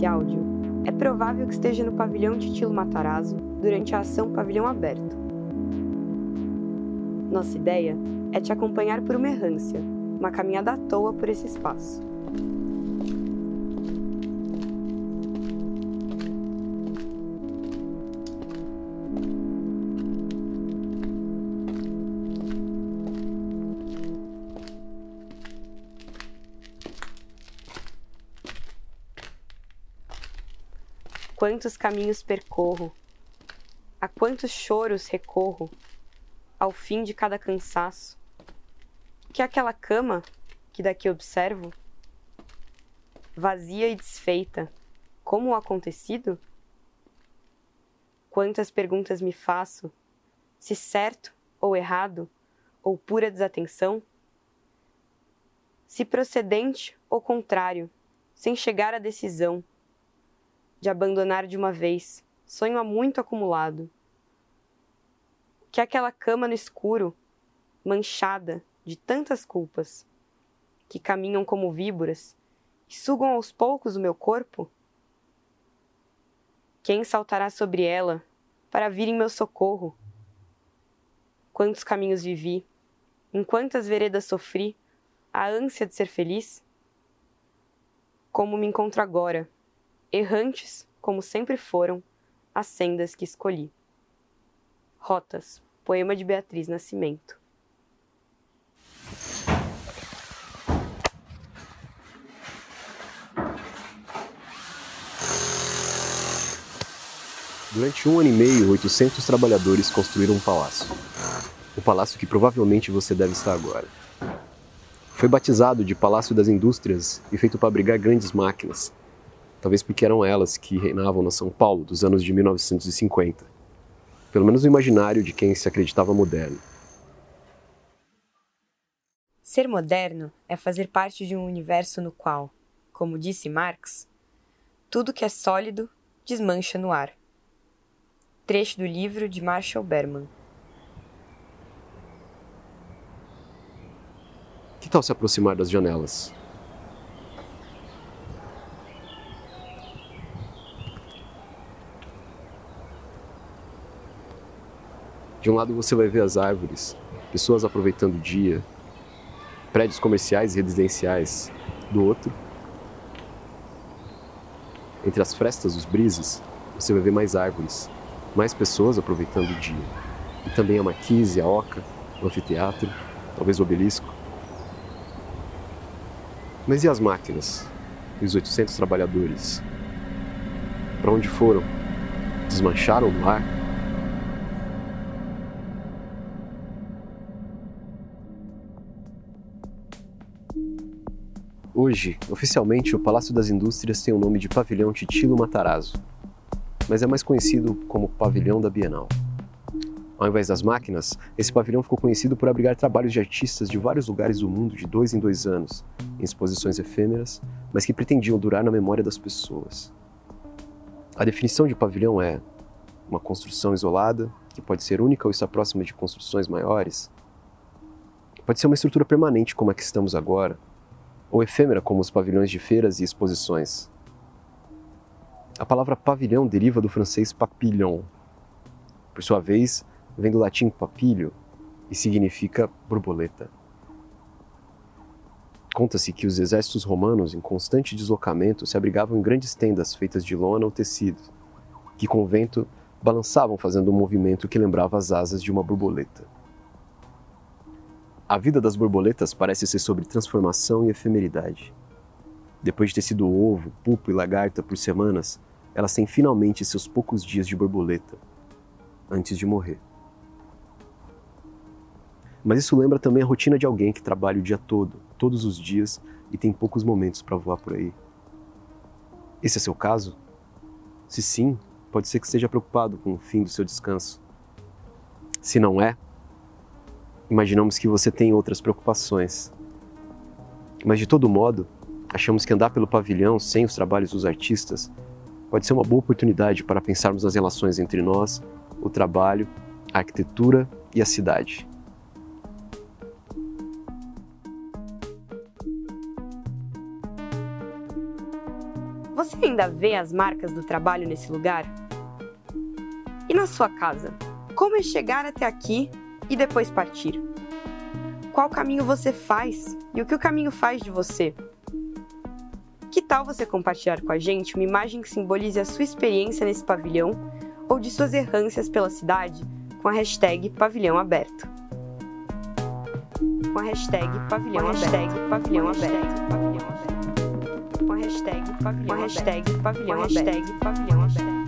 esse áudio, é provável que esteja no pavilhão Titilo Matarazzo durante a ação Pavilhão Aberto. Nossa ideia é te acompanhar por uma errância, uma caminhada à toa por esse espaço. Quantos caminhos percorro, a quantos choros recorro, ao fim de cada cansaço. Que aquela cama que daqui observo, vazia e desfeita, como o acontecido? Quantas perguntas me faço, se certo ou errado, ou pura desatenção? Se procedente ou contrário, sem chegar à decisão de abandonar de uma vez, sonho há muito acumulado. Que aquela cama no escuro, manchada de tantas culpas, que caminham como víboras e sugam aos poucos o meu corpo? Quem saltará sobre ela para vir em meu socorro? Quantos caminhos vivi, em quantas veredas sofri a ânsia de ser feliz? Como me encontro agora? Errantes, como sempre foram, as sendas que escolhi. Rotas, poema de Beatriz Nascimento. Durante um ano e meio, 800 trabalhadores construíram um palácio. O palácio que provavelmente você deve estar agora. Foi batizado de Palácio das Indústrias e feito para abrigar grandes máquinas, talvez porque eram elas que reinavam na São Paulo dos anos de 1950. Pelo menos no imaginário de quem se acreditava moderno. Ser moderno é fazer parte de um universo no qual, como disse Marx, tudo que é sólido desmancha no ar. Trecho do livro de Marshall Berman. Que tal se aproximar das janelas? De um lado você vai ver as árvores, pessoas aproveitando o dia, prédios comerciais e residenciais. Do outro, entre as frestas dos brises, você vai ver mais árvores, mais pessoas aproveitando o dia. E também a marquise, a oca, o anfiteatro, talvez o obelisco. Mas e as máquinas? E os 800 trabalhadores? Para onde foram? Desmancharam no ar? Hoje, oficialmente, o Palácio das Indústrias tem o nome de Pavilhão Titilo Matarazzo, mas é mais conhecido como Pavilhão da Bienal. Ao invés das máquinas, esse pavilhão ficou conhecido por abrigar trabalhos de artistas de vários lugares do mundo de dois em dois anos, em exposições efêmeras, mas que pretendiam durar na memória das pessoas. A definição de pavilhão é uma construção isolada, que pode ser única ou está próxima de construções maiores. Pode ser uma estrutura permanente como a que estamos agora, ou efêmera como os pavilhões de feiras e exposições. A palavra pavilhão deriva do francês papillon. Por sua vez, vem do latim papilho e significa borboleta. Conta-se que os exércitos romanos, em constante deslocamento, se abrigavam em grandes tendas feitas de lona ou tecido, que com o vento balançavam fazendo um movimento que lembrava as asas de uma borboleta. A vida das borboletas parece ser sobre transformação e efemeridade. Depois de ter sido ovo, pupo e lagarta por semanas, elas têm finalmente seus poucos dias de borboleta, antes de morrer. Mas isso lembra também a rotina de alguém que trabalha o dia todo, todos os dias, e tem poucos momentos para voar por aí. Esse é seu caso? Se sim, pode ser que esteja preocupado com o fim do seu descanso. Se não é, imaginamos que você tem outras preocupações. Mas de todo modo, achamos que andar pelo pavilhão sem os trabalhos dos artistas pode ser uma boa oportunidade para pensarmos nas relações entre nós, o trabalho, a arquitetura e a cidade. Você ainda vê as marcas do trabalho nesse lugar? E na sua casa? Como é chegar até aqui e depois partir? Qual caminho você faz e o que o caminho faz de você? Que tal você compartilhar com a gente uma imagem que simbolize a sua experiência nesse pavilhão ou de suas errâncias pela cidade com a hashtag Pavilhão Aberto? Com a hashtag Pavilhão Aberto. Pavilhão Aberto. Pavilhão Aberto. Com a hashtag Pavilhão Aberto. Pavilhão Aberto. Pavilhão Aberto.